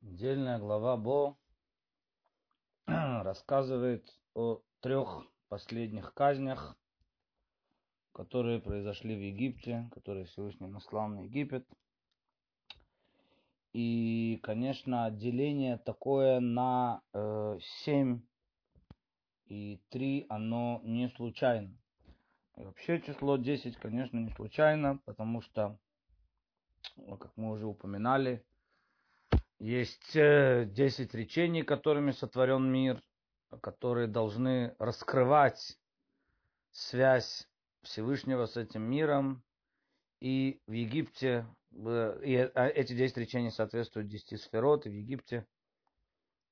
Отдельная глава Бо рассказывает о трех последних казнях, которые произошли в Египте, которые Всевышний наслал на Египет. И, конечно, деление такое на э, 7 и 3, оно не случайно. И вообще число 10, конечно, не случайно, потому что, как мы уже упоминали, есть э, десять речений, которыми сотворен мир, которые должны раскрывать связь Всевышнего с этим миром. И в Египте, и а, эти десять речений соответствуют десяти сферот, и в Египте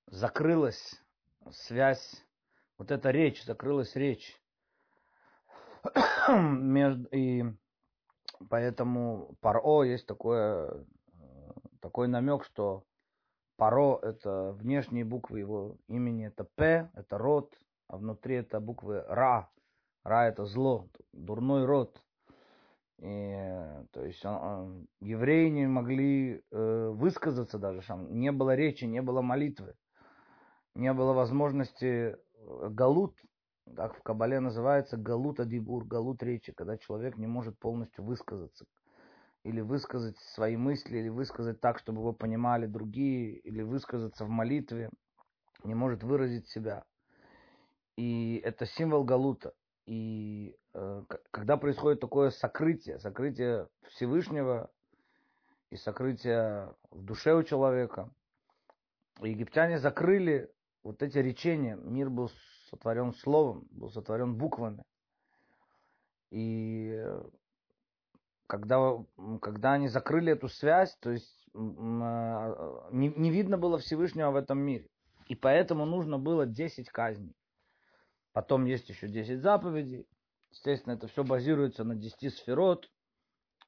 закрылась связь, вот эта речь, закрылась речь. И поэтому Паро есть такое, э, такой намек, что Паро – это внешние буквы его имени, это П, это род, а внутри это буквы Ра. Ра – это зло, дурной род. И, то есть он, он, евреи не могли э, высказаться даже, там не было речи, не было молитвы, не было возможности э, галут, так в Кабале называется галут адибур, галут речи, когда человек не может полностью высказаться или высказать свои мысли, или высказать так, чтобы его понимали другие, или высказаться в молитве, не может выразить себя. И это символ Галута. И э, когда происходит такое сокрытие, сокрытие Всевышнего и сокрытие в душе у человека, египтяне закрыли вот эти речения. Мир был сотворен словом, был сотворен буквами. И когда, когда они закрыли эту связь, то есть а, не, не видно было Всевышнего в этом мире. И поэтому нужно было 10 казней. Потом есть еще 10 заповедей. Естественно, это все базируется на 10 сферот,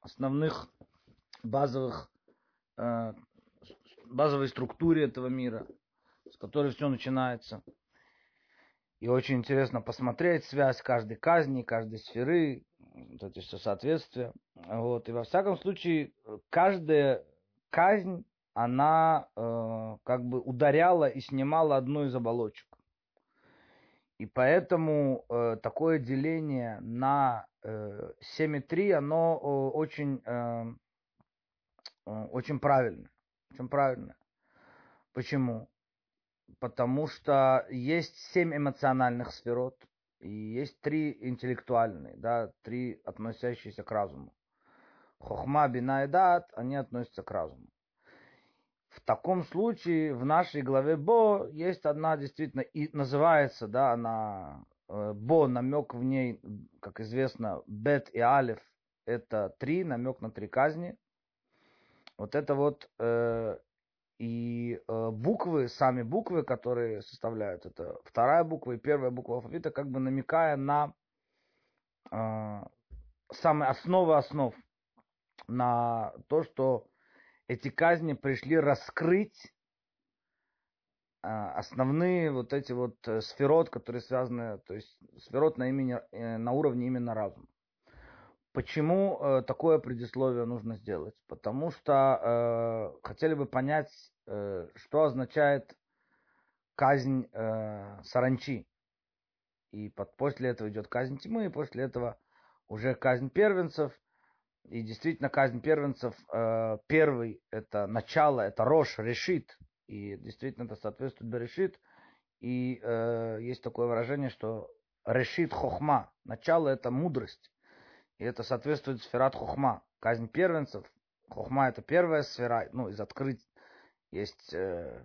основных базовых, э, базовой структуре этого мира, с которой все начинается. И очень интересно посмотреть связь каждой казни, каждой сферы, вот эти все соответствия. Вот. И во всяком случае, каждая казнь, она э, как бы ударяла и снимала одну из оболочек. И поэтому э, такое деление на э, 7,3, оно э, очень, э, очень правильно. Очень правильно. Почему? Потому что есть семь эмоциональных сферот, и есть три интеллектуальные, да, три относящиеся к разуму. Хохма, бина и дат, они относятся к разуму. В таком случае в нашей главе Бо есть одна действительно, и называется, да, она э, Бо, намек в ней, как известно, Бет и Алиф, это три, намек на три казни. Вот это вот э, и э, буквы, сами буквы, которые составляют это вторая буква и первая буква алфавита, как бы намекая на э, самые основы основ, на то, что эти казни пришли раскрыть э, основные вот эти вот э, сферот, которые связаны, то есть сферот на, имени, э, на уровне именно разума. Почему э, такое предисловие нужно сделать? Потому что э, хотели бы понять, э, что означает казнь э, саранчи. И под, после этого идет казнь тьмы, и после этого уже казнь первенцев. И действительно, казнь первенцев, э, первый это начало, это Рош, решит. И действительно это соответствует Берешит. И э, есть такое выражение, что решит хохма. Начало это мудрость. И это соответствует сферат хохма. Казнь первенцев. Хохма это первая сфера. Ну, из открыть есть... Э,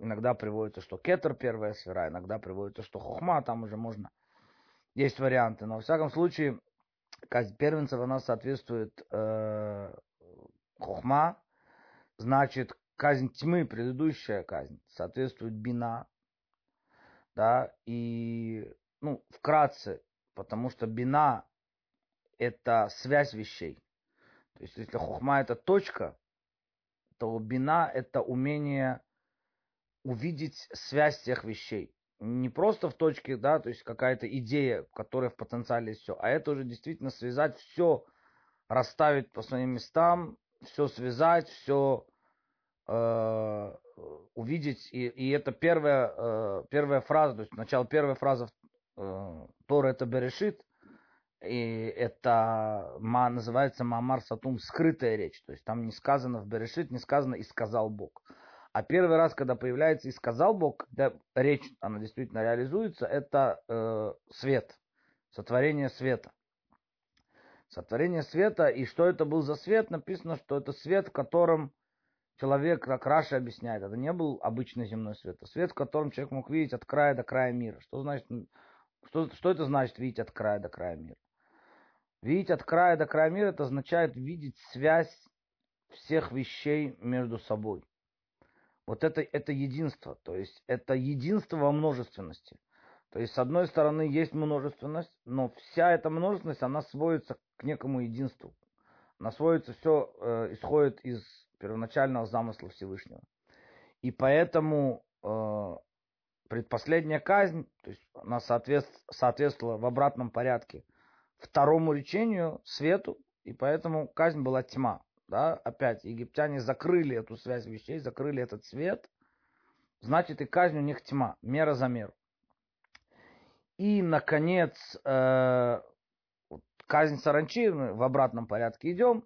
иногда приводится, что кетер первая сфера, иногда приводится, что хохма, там уже можно... Есть варианты. Но, во всяком случае, казнь первенцев, она соответствует э, хохма. Значит, казнь тьмы, предыдущая казнь, соответствует бина. Да, и, ну, вкратце, потому что бина это связь вещей. То есть, если хухма это точка, то бина это умение увидеть связь всех вещей. Не просто в точке, да, то есть какая-то идея, которая в потенциале есть все, а это уже действительно связать все, расставить по своим местам, все связать, все э, увидеть, и, и это первая, э, первая фраза, то есть начало первой фразы э, Тора это Берешит, и это ма, называется Мамар Сатум скрытая речь, то есть там не сказано в Берешит, не сказано и сказал Бог. А первый раз, когда появляется и сказал Бог, когда речь, она действительно реализуется, это э, свет, сотворение света. Сотворение света, и что это был за свет, написано, что это свет, в котором человек, как Раша объясняет, это не был обычный земной свет, а свет, в котором человек мог видеть от края до края мира. Что значит, что, что это значит видеть от края до края мира? Видеть от края до края мира, это означает видеть связь всех вещей между собой. Вот это, это единство, то есть это единство во множественности. То есть, с одной стороны, есть множественность, но вся эта множественность, она сводится к некому единству. Она сводится, все э, исходит из первоначального замысла Всевышнего. И поэтому э, предпоследняя казнь, то есть она соответствовала в обратном порядке второму речению, свету, и поэтому казнь была тьма. Да? Опять, египтяне закрыли эту связь вещей, закрыли этот свет, значит и казнь у них тьма, мера за меру. И, наконец, э, казнь саранчи, мы в обратном порядке идем,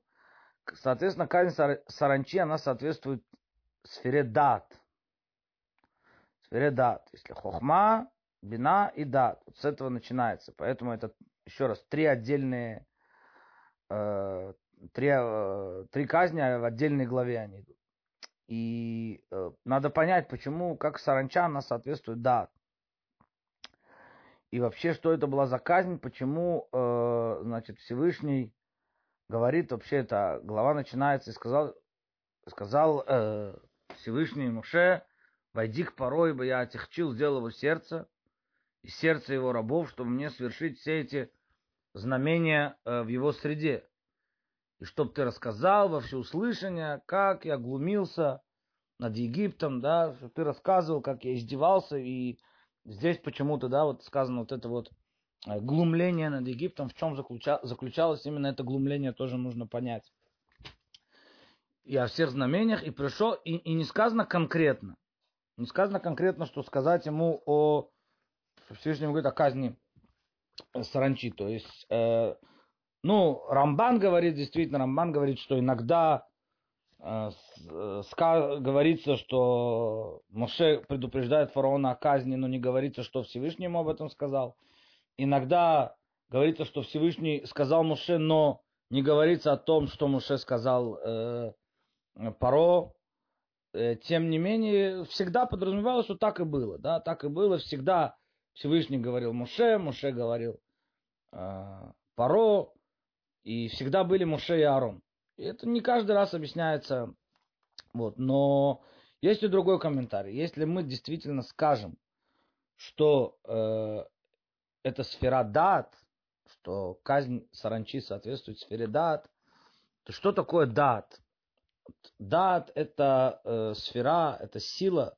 Соответственно, казнь саранчи, она соответствует сфере дат. Сфере дат. Если хохма, бина и дат. Вот с этого начинается. Поэтому это, еще раз, три отдельные, э, три, э, три казни в отдельной главе они идут. И э, надо понять, почему, как саранча, она соответствует дат. И вообще, что это была за казнь, почему, значит, Всевышний говорит вообще это, глава начинается и сказал, сказал Всевышний Муше, войди к порой, бы я отягчил, сделал его сердце, и сердце его рабов, чтобы мне свершить все эти знамения э, в его среде. И чтоб ты рассказал во всеуслышание, как я глумился над Египтом, да, чтобы ты рассказывал, как я издевался, и здесь почему-то, да, вот сказано вот это вот Э, глумление над Египтом, в чем заключалось именно это глумление, тоже нужно понять. И о всех знамениях, и пришел, и, и не сказано конкретно. Не сказано конкретно, что сказать ему о Всевышнем говорит о казни саранчи. То есть, э, ну, Рамбан говорит, действительно, Рамбан говорит, что иногда э, ска, говорится, что Моше предупреждает фараона о казни, но не говорится, что Всевышний ему об этом сказал иногда говорится, что Всевышний сказал Муше, но не говорится о том, что Муше сказал э, Паро. Э, тем не менее, всегда подразумевалось, что так и было. Да? Так и было. Всегда Всевышний говорил Муше, Муше говорил э, Паро. И всегда были Муше и Аарон. И это не каждый раз объясняется. Вот. Но есть и другой комментарий. Если мы действительно скажем, что э, это сфера дат, что казнь саранчи соответствует сфере дат, то что такое дат? Дат это э, сфера, это сила,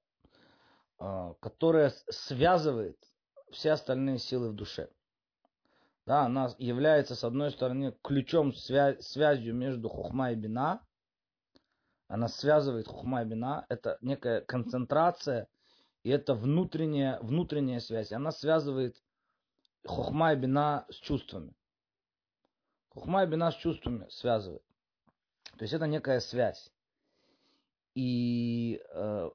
э, которая связывает все остальные силы в душе. Да, она является, с одной стороны, ключом, свя- связью между хухма и бина. Она связывает хухма и бина. Это некая концентрация, и это внутренняя, внутренняя связь. Она связывает хохма и бина с чувствами. Хохма и бина с чувствами связывает. То есть это некая связь. И э,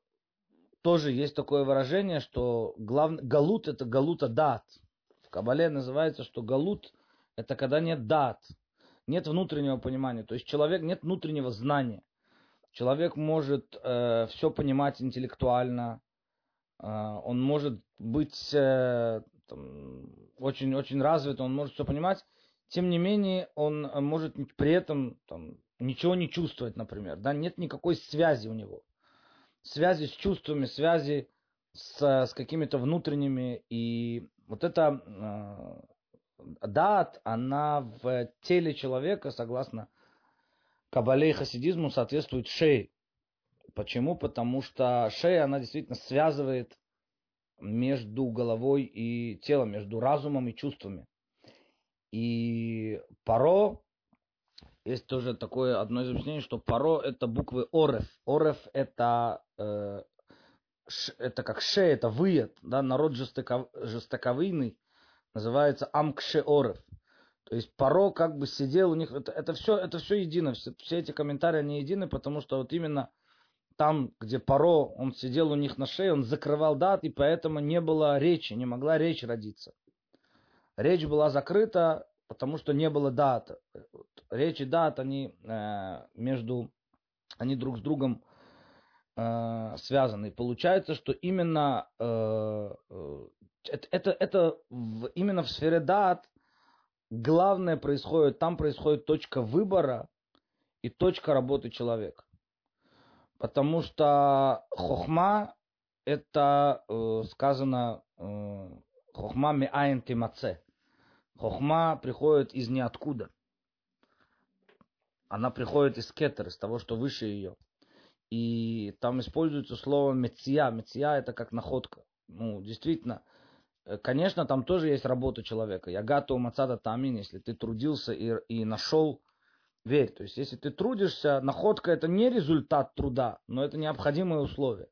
тоже есть такое выражение, что глав... галут это галута дат. В Кабале называется, что галут это когда нет дат, нет внутреннего понимания. То есть человек нет внутреннего знания. Человек может э, все понимать интеллектуально, э, он может быть э, очень-очень развит, он может все понимать, тем не менее он может при этом там, ничего не чувствовать, например, да, нет никакой связи у него, связи с чувствами, связи с, с какими-то внутренними, и вот эта э, дат, она в теле человека, согласно Кабале и хасидизму, соответствует шее. Почему? Потому что шея, она действительно связывает между головой и телом, между разумом и чувствами. И паро, есть тоже такое одно из объяснений, что паро это буквы ореф. Ореф это э, это как ше, это выед, да, народ жестоков, жестоковыйный, называется амкшеоров. То есть Паро как бы сидел у них, это, это, все, это все едино, все, все эти комментарии, они едины, потому что вот именно там, где Паро, он сидел у них на шее, он закрывал дат, и поэтому не было речи, не могла речь родиться. Речь была закрыта, потому что не было дат. Речь и дат, они э, между, они друг с другом э, связаны. получается, что именно э, э это, это, в, именно в сфере дат главное происходит, там происходит точка выбора и точка работы человека. Потому что хохма это э, сказано э, хохма миаин тимаце. Хохма приходит из ниоткуда. Она приходит из кетер, из того, что выше ее. И там используется слово меция. Меция это как находка. Ну, действительно, Э, конечно, там тоже есть работа человека. Я готов мацада тамин, если ты трудился и, и нашел, верь. То есть, если ты трудишься, находка это не результат труда, но это необходимое условие.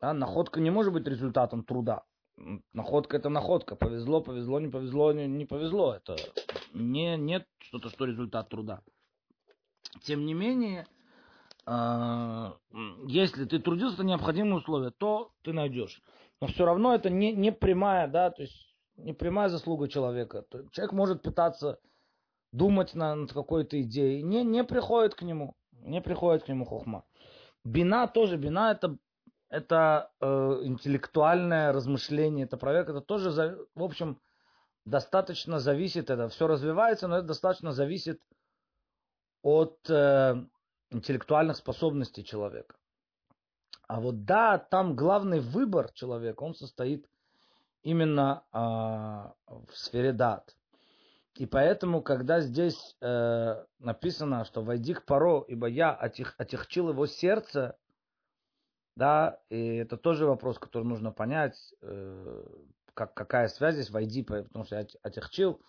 Да? Находка не может быть результатом труда. Находка это находка. Повезло, повезло, не повезло, не, не повезло. Это не, нет что-то, что результат труда. Тем не менее, э, если ты трудился, это необходимое условие, то ты найдешь но все равно это не, не прямая, да, то есть не прямая заслуга человека. Человек может пытаться думать над какой-то идеей, не, не приходит к нему, не приходит к нему хохма. Бина тоже, бина это, это э, интеллектуальное размышление, это проверка, это тоже, в общем, достаточно зависит, это все развивается, но это достаточно зависит от э, интеллектуальных способностей человека. А вот да, там главный выбор человека, он состоит именно а, в сфере дат. И поэтому, когда здесь э, написано, что войди к Паро, ибо я отех, отягчил его сердце, да, и это тоже вопрос, который нужно понять, э, как, какая связь здесь войди, потому что я отягчил.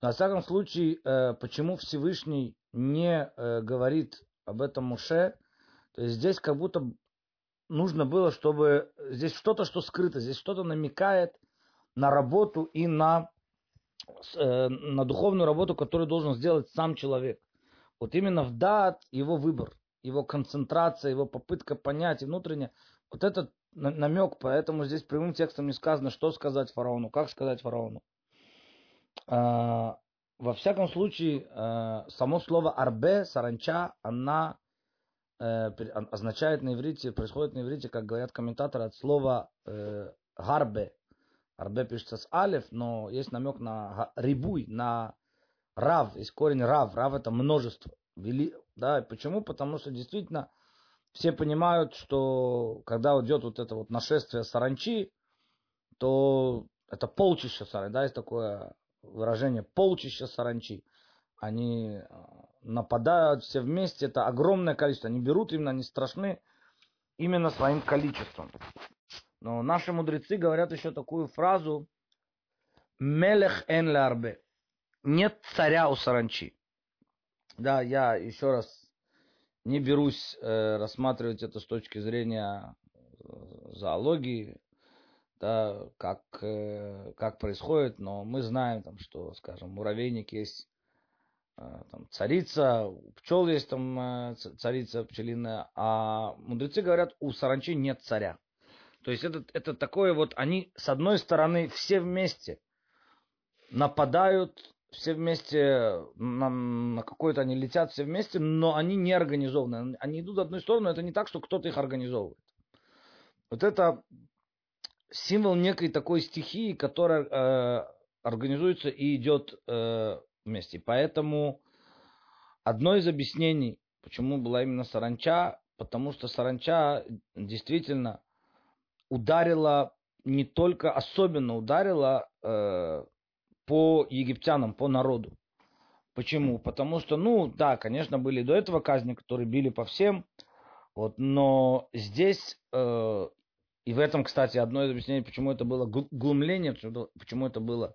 Но, во всяком случае, э, почему Всевышний не э, говорит об этом Муше, то есть здесь как будто нужно было, чтобы здесь что-то, что скрыто, здесь что-то намекает на работу и на, на духовную работу, которую должен сделать сам человек. Вот именно в дат его выбор, его концентрация, его попытка понять внутренне, вот этот намек, поэтому здесь прямым текстом не сказано, что сказать фараону, как сказать фараону. А, во всяком случае, э, само слово арбе, саранча, она Э, означает на иврите, происходит на иврите, как говорят комментаторы, от слова э, гарбе. Гарбе пишется с алев, но есть намек на рибуй, на рав, есть корень рав. Рав это множество. Вели, да, почему? Потому что действительно все понимают, что когда идет вот это вот нашествие саранчи, то это полчища саранчи, да, есть такое выражение полчища саранчи. Они э, нападают все вместе, это огромное количество. Они берут именно, они страшны именно своим количеством. Но наши мудрецы говорят еще такую фразу «Мелех эн ларбе» нет царя у саранчи. Да, я еще раз не берусь э, рассматривать это с точки зрения э, зоологии, да, как, э, как происходит, но мы знаем, там, что, скажем, муравейник есть Э, там, царица, у пчел есть там э, царица пчелиная, а мудрецы говорят, у саранчи нет царя. То есть это, это такое вот, они с одной стороны все вместе нападают, все вместе на, на какой-то они летят все вместе, но они не организованы. Они идут в одну сторону, это не так, что кто-то их организовывает. Вот это символ некой такой стихии, которая э, организуется и идет э, вместе. Поэтому одно из объяснений, почему была именно саранча, потому что саранча действительно ударила, не только особенно ударила э, по египтянам, по народу. Почему? Потому что, ну, да, конечно, были до этого казни, которые били по всем, вот, но здесь, э, и в этом, кстати, одно из объяснений, почему это было глумление, почему это было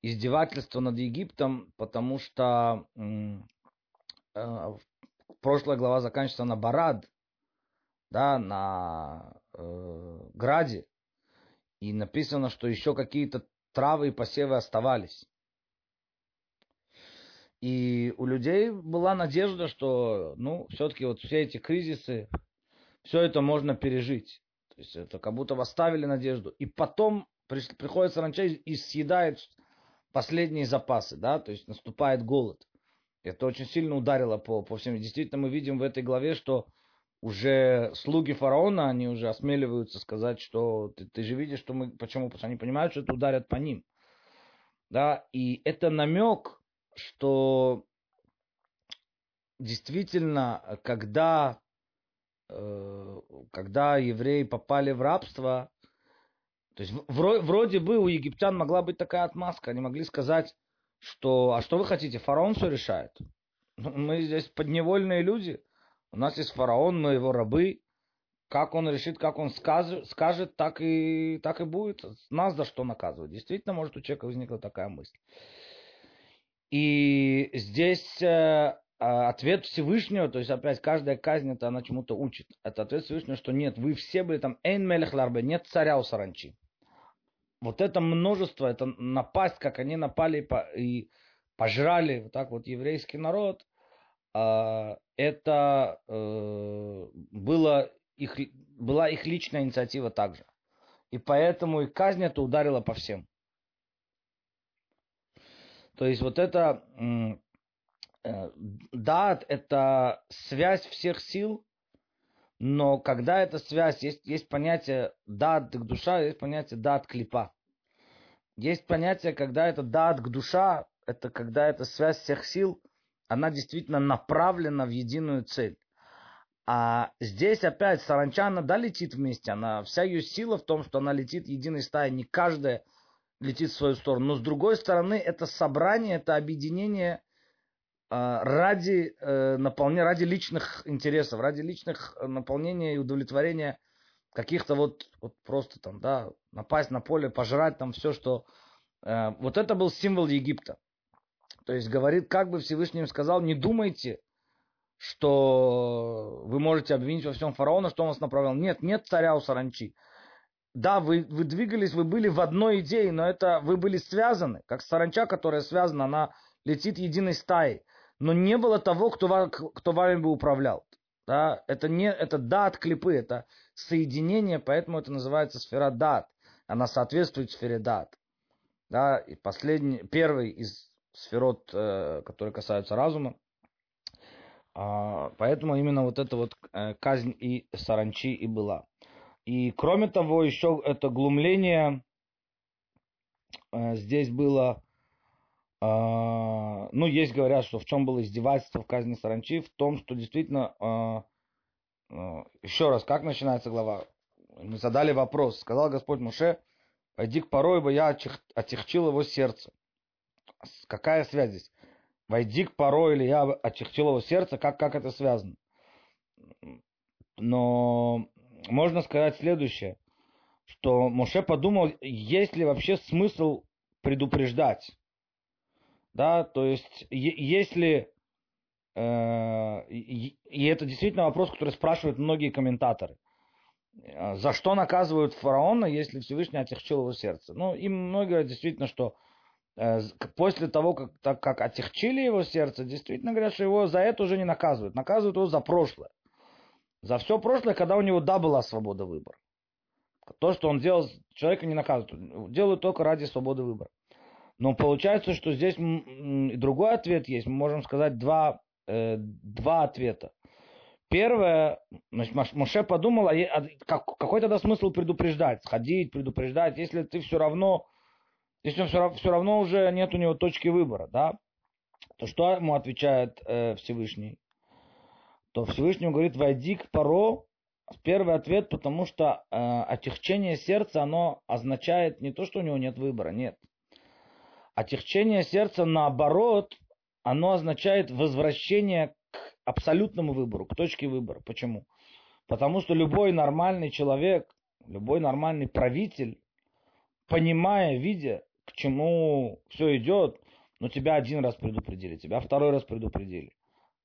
издевательство над Египтом, потому что э, прошлая глава заканчивается на Барад. да, на э, граде, и написано, что еще какие-то травы и посевы оставались. И у людей была надежда, что, ну, все-таки вот все эти кризисы, все это можно пережить. То есть это как будто восставили надежду. И потом приходит саранча и съедает последние запасы, да, то есть наступает голод. Это очень сильно ударило по, по всем. Действительно, мы видим в этой главе, что уже слуги фараона, они уже осмеливаются сказать, что ты, ты же видишь, что мы, почему? Потому что они понимают, что это ударят по ним. Да, и это намек, что действительно, когда, э, когда евреи попали в рабство, то есть вроде бы у египтян могла быть такая отмазка, они могли сказать, что, а что вы хотите, фараон все решает. Ну, мы здесь подневольные люди, у нас есть фараон, мы его рабы, как он решит, как он скажет, скажет так, и, так и будет. Нас за что наказывать? Действительно, может, у человека возникла такая мысль. И здесь э, а, ответ Всевышнего, то есть опять каждая казнь, это она чему-то учит. Это ответ Всевышнего, что нет, вы все были там, эйн мелех ларбе, нет царя у саранчи. Вот это множество, это напасть, как они напали и пожрали вот так вот еврейский народ, а, это э, было их, была их личная инициатива также. И поэтому и казнь это ударила по всем. То есть вот это э, дат это связь всех сил, но когда эта связь, есть, есть понятие дат к душа, есть понятие дат клипа. Есть понятие, когда это дат к душа, это когда эта связь всех сил, она действительно направлена в единую цель. А здесь опять саранча, она да, летит вместе, она, вся ее сила в том, что она летит единой стаей, не каждая летит в свою сторону. Но с другой стороны, это собрание, это объединение э, ради э, наполнения, ради личных интересов, ради личных э, наполнения и удовлетворения каких-то вот, вот просто там, да, напасть на поле, пожрать там все, что... Э, вот это был символ Египта. То есть говорит, как бы Всевышний им сказал, не думайте, что вы можете обвинить во всем фараона, что он вас направлял. Нет, нет царя у саранчи да, вы, вы двигались, вы были в одной идее, но это вы были связаны, как саранча, которая связана, она летит единой стаей. Но не было того, кто, кто вами бы управлял. Да? Это, не, это дат клипы, это соединение, поэтому это называется сфера дат. Она соответствует сфере дат. Да? И последний, первый из сферот, э, которые касаются разума. А, поэтому именно вот эта вот э, казнь и саранчи и была. И кроме того, еще это глумление э, здесь было, э, ну, есть говорят, что в чем было издевательство в казни саранчи, в том, что действительно, э, еще раз, как начинается глава? Мы задали вопрос, сказал Господь Муше, пойди к порой, ибо я отягчил его сердце. Какая связь здесь? Войди к порой, или я отягчил его сердце, как, как это связано? Но можно сказать следующее, что Моше подумал, есть ли вообще смысл предупреждать. Да, то есть, если... Э, и это действительно вопрос, который спрашивают многие комментаторы. Э, за что наказывают фараона, если Всевышний отягчил его сердце? Ну, им многие говорят действительно, что после того, как, так, как отягчили его сердце, действительно говорят, что его за это уже не наказывают. Наказывают его за прошлое. За все прошлое, когда у него да была свобода выбора. То, что он делал, человека не наказывают. Делают только ради свободы выбора. Но получается, что здесь другой ответ есть. Мы можем сказать два, э, два ответа. Первое, Моше подумал, а, а какой тогда смысл предупреждать, сходить, предупреждать, если ты все равно, если все, все равно уже нет у него точки выбора, да, то что ему отвечает э, Всевышний? то Всевышний говорит, войди к Паро, первый ответ, потому что э, отягчение сердца, оно означает не то, что у него нет выбора, нет. Отягчение сердца, наоборот, оно означает возвращение к абсолютному выбору, к точке выбора. Почему? Потому что любой нормальный человек, любой нормальный правитель, понимая, видя, к чему все идет, но тебя один раз предупредили, тебя второй раз предупредили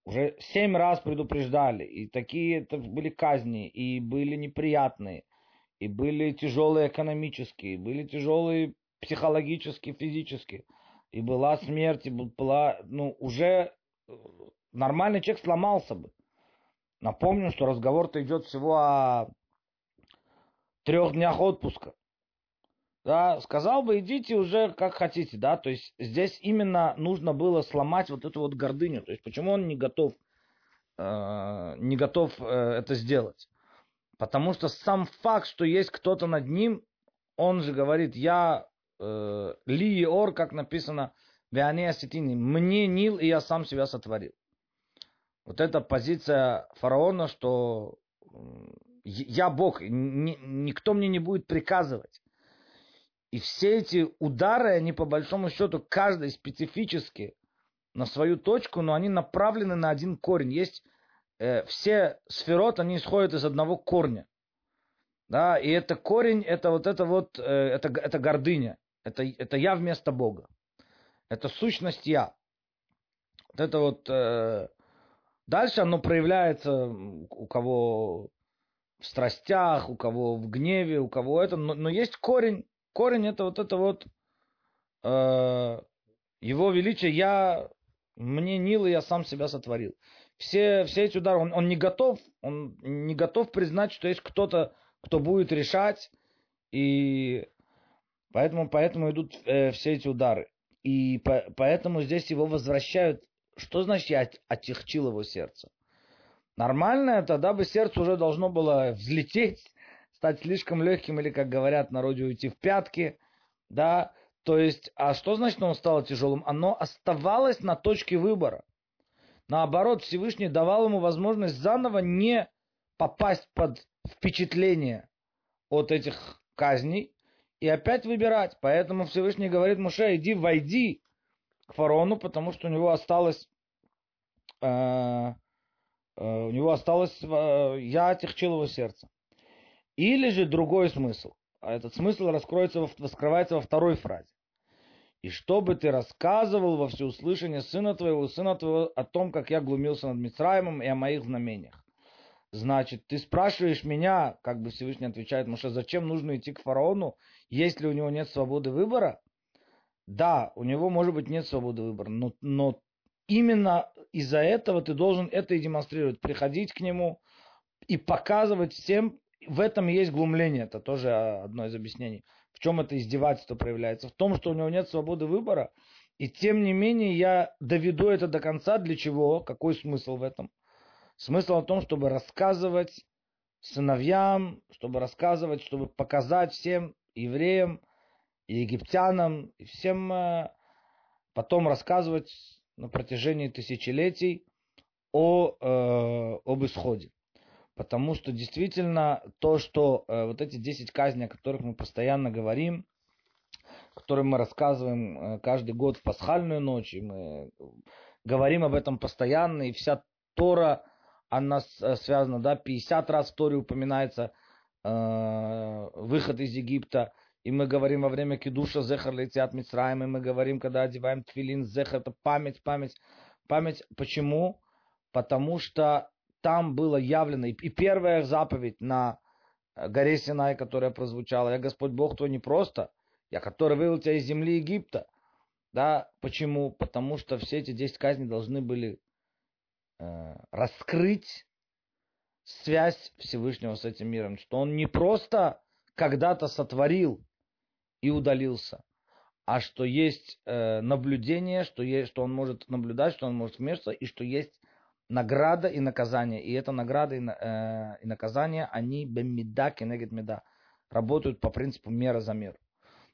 уже семь раз предупреждали, и такие это были казни, и были неприятные, и были тяжелые экономические, и были тяжелые психологически, физически, и была смерть, и была, ну, уже э, нормальный человек сломался бы. Напомню, что разговор-то идет всего о трех днях отпуска. Да, сказал бы, идите уже как хотите, да, то есть здесь именно нужно было сломать вот эту вот гордыню, то есть почему он не готов, э, не готов э, это сделать? Потому что сам факт, что есть кто-то над ним, он же говорит, я э, ли и ор, как написано, Виане Асетини, мне Нил, и я сам себя сотворил. Вот эта позиция фараона, что я Бог, ни, никто мне не будет приказывать. И все эти удары, они по большому счету, каждый специфически на свою точку, но они направлены на один корень. Есть э, все сферот, они исходят из одного корня. Да, и это корень, это вот это вот, э, это, это гордыня. Это, это я вместо Бога. Это сущность я. Вот это вот... Э, дальше оно проявляется у кого в страстях, у кого в гневе, у кого это. Но, но есть корень, корень это вот это вот э, его величие, я, мне Нил, и я сам себя сотворил. Все, все эти удары, он, он не готов, он не готов признать, что есть кто-то, кто будет решать, и поэтому, поэтому идут э, все эти удары. И по, поэтому здесь его возвращают. Что значит я отягчил его сердце? Нормальное, тогда бы сердце уже должно было взлететь, стать слишком легким или, как говорят в народе, уйти в пятки, да, то есть, а что значит, что он стал тяжелым? Оно оставалось на точке выбора. Наоборот, Всевышний давал ему возможность заново не попасть под впечатление от этих казней и опять выбирать. Поэтому Всевышний говорит Муше, иди, войди к фараону, потому что у него осталось, э, э, у него осталось, э, я отягчил его сердце. Или же другой смысл. А этот смысл раскроется, раскрывается во второй фразе. И чтобы ты рассказывал во всеуслышание сына твоего, сына твоего о том, как я глумился над Мицраемом и о моих знамениях. Значит, ты спрашиваешь меня, как бы Всевышний отвечает Муше, зачем нужно идти к фараону, если у него нет свободы выбора? Да, у него, может быть, нет свободы выбора, но, но именно из-за этого ты должен это и демонстрировать, приходить к нему и показывать всем, в этом есть глумление, это тоже одно из объяснений. В чем это издевательство проявляется? В том, что у него нет свободы выбора, и тем не менее я доведу это до конца. Для чего? Какой смысл в этом? Смысл в том, чтобы рассказывать сыновьям, чтобы рассказывать, чтобы показать всем евреям, и египтянам, и всем э, потом рассказывать на протяжении тысячелетий о, э, об исходе. Потому что действительно то, что э, вот эти 10 казней, о которых мы постоянно говорим, которые мы рассказываем э, каждый год в пасхальную ночь, и мы говорим об этом постоянно, и вся Тора, она э, связана, да, 50 раз в Торе упоминается э, выход из Египта, и мы говорим во время кидуша зехар летят Мицраем, и мы говорим, когда одеваем тфилин зехар, это память, память, память. Почему? Потому что там было явлено, и первая заповедь на э, горе Синай, которая прозвучала, я Господь Бог твой не просто, я который вывел тебя из земли Египта. Да, почему? Потому что все эти 10 казней должны были э, раскрыть связь Всевышнего с этим миром, что он не просто когда-то сотворил и удалился, а что есть э, наблюдение, что, есть, что он может наблюдать, что он может вмешиваться, и что есть награда и наказание. И эта награда и, э, и наказание, они бемида кенегет меда, работают по принципу мера за меру.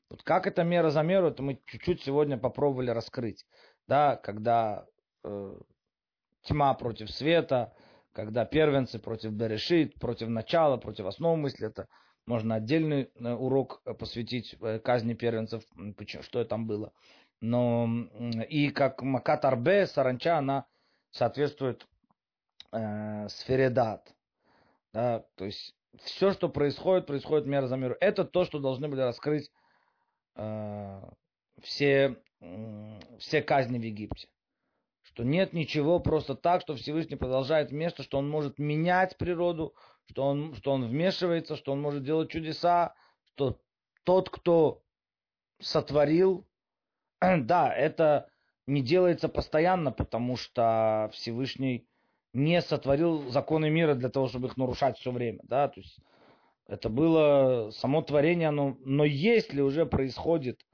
Вот как эта мера за меру, это мы чуть-чуть сегодня попробовали раскрыть. Да, когда э, тьма против света, когда первенцы против Берешит, против начала, против основы мысли, это можно отдельный э, урок э, посвятить э, казни первенцев, что там было. Но и как Макат Арбе, Саранча, она соответствует э, сфере дат. Да, то есть все, что происходит, происходит мера за меру. Это то, что должны были раскрыть э, все, э, все казни в Египте. что нет ничего просто так, что Всевышний продолжает место, что он может менять природу, что он, что он вмешивается, что он может делать чудеса, что тот, кто сотворил, да, это не делается постоянно, потому что Всевышний не сотворил законы мира для того, чтобы их нарушать все время, да, то есть это было само творение, но, но если уже происходит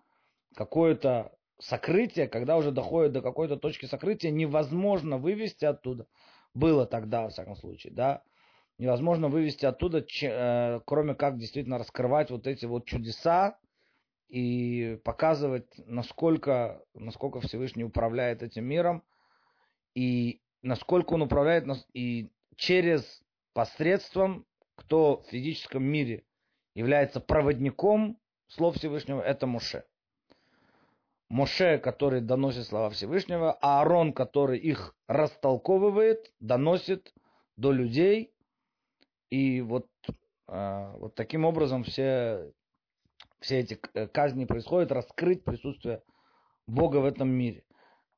какое-то сокрытие, когда уже доходит до какой-то точки сокрытия, невозможно вывести оттуда, было тогда, во всяком случае, да, невозможно вывести оттуда, э, кроме как действительно раскрывать вот эти вот чудеса и показывать, насколько, насколько Всевышний управляет этим миром, и насколько он управляет нас, и через посредством, кто в физическом мире является проводником слов Всевышнего, это Моше. Моше, который доносит слова Всевышнего, а Аарон, который их растолковывает, доносит до людей. И вот, э, вот таким образом все, все эти казни происходят, раскрыть присутствие Бога в этом мире.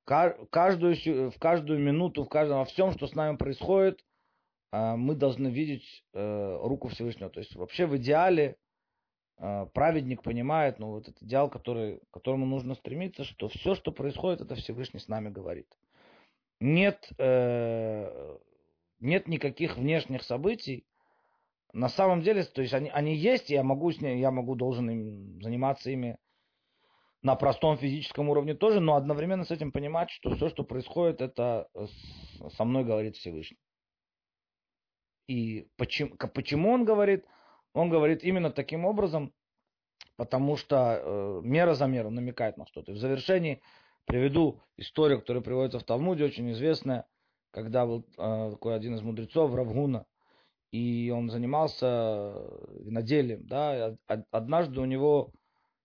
Каждую, в каждую минуту, в каждом, во всем, что с нами происходит, э, мы должны видеть э, руку Всевышнего. То есть вообще в идеале праведник понимает, ну, вот этот идеал, который, к которому нужно стремиться, что все, что происходит, это Всевышний с нами говорит. Нет, э, нет никаких внешних событий. На самом деле, то есть они, они есть, я могу, с ней, я могу, должен им заниматься ими на простом физическом уровне тоже, но одновременно с этим понимать, что все, что происходит, это со мной говорит Всевышний. И почему, почему он говорит? Он говорит именно таким образом, потому что э, мера за меру намекает на что-то. И в завершении приведу историю, которая приводится в Талмуде, очень известная, когда был э, такой один из мудрецов, Равгуна, и он занимался виноделием, да, однажды у него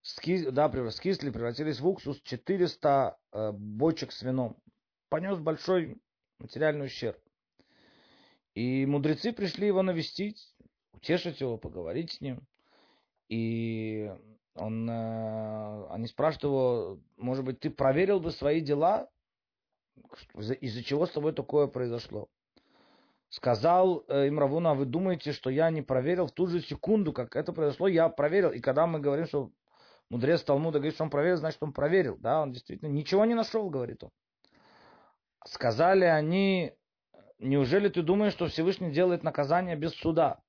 ски, да, скисли, превратились в уксус 400 э, бочек с вином. Понес большой материальный ущерб. И мудрецы пришли его навестить, утешить его, поговорить с ним. И он, э, они спрашивают его, может быть, ты проверил бы свои дела, из-за чего с тобой такое произошло? Сказал э, им Равуна, вы думаете, что я не проверил в ту же секунду, как это произошло, я проверил. И когда мы говорим, что мудрец Талмуда говорит, что он проверил, значит, он проверил. Да, он действительно ничего не нашел, говорит он. Сказали они, неужели ты думаешь, что Всевышний делает наказание без суда?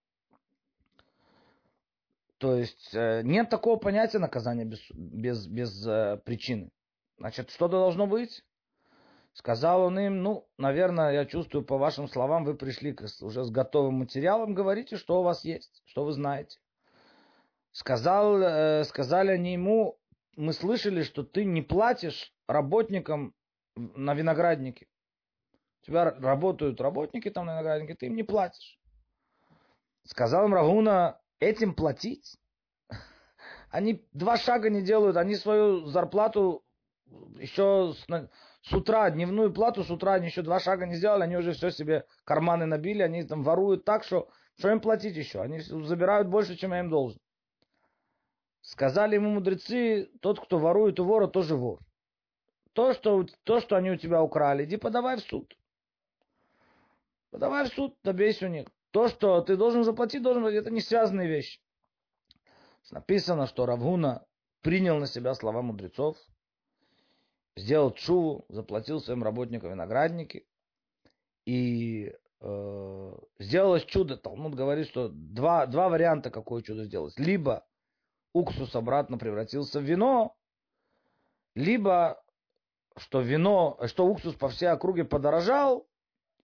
То есть э, нет такого понятия наказания без, без, без э, причины. Значит, что должно быть? Сказал он им, ну, наверное, я чувствую по вашим словам, вы пришли уже с готовым материалом, говорите, что у вас есть, что вы знаете. Сказал, э, сказали они ему, мы слышали, что ты не платишь работникам на винограднике. У тебя работают работники там на винограднике, ты им не платишь. Сказал им Рагуна, этим платить? Они два шага не делают, они свою зарплату еще с, утра, дневную плату с утра они еще два шага не сделали, они уже все себе карманы набили, они там воруют так, что что им платить еще? Они забирают больше, чем я им должен. Сказали ему мудрецы, тот, кто ворует у вора, тоже вор. То, что, то, что они у тебя украли, иди подавай в суд. Подавай в суд, добейся у них. То, что ты должен заплатить, должен быть, это не связанные вещи. Написано, что Равгуна принял на себя слова мудрецов, сделал чуву, заплатил своим работникам виноградники, и э, сделалось чудо. Талмуд говорит, что два, два варианта, какое чудо сделалось. Либо уксус обратно превратился в вино, либо что вино, что уксус по всей округе подорожал,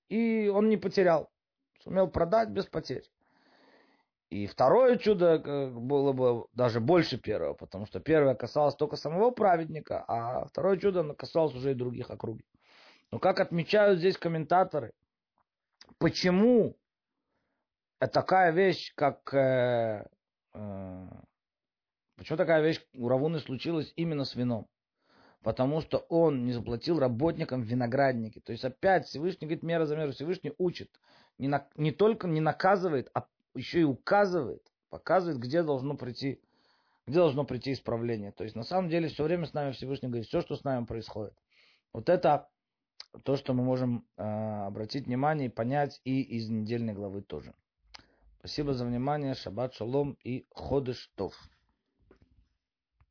и он не потерял сумел продать без потерь. И второе чудо было бы даже больше первого, потому что первое касалось только самого праведника, а второе чудо касалось уже и других округ. Но как отмечают здесь комментаторы, почему такая вещь, как... Э, э, почему такая вещь у Равуны случилась именно с вином? потому что он не заплатил работникам виноградники. То есть опять Всевышний говорит, мера за меру Всевышний учит. Не, на, не только не наказывает, а еще и указывает, показывает, где должно прийти, где должно прийти исправление. То есть на самом деле все время с нами Всевышний говорит, все, что с нами происходит. Вот это то, что мы можем э, обратить внимание и понять и из недельной главы тоже. Спасибо за внимание. Шаббат шалом и ходыш тов.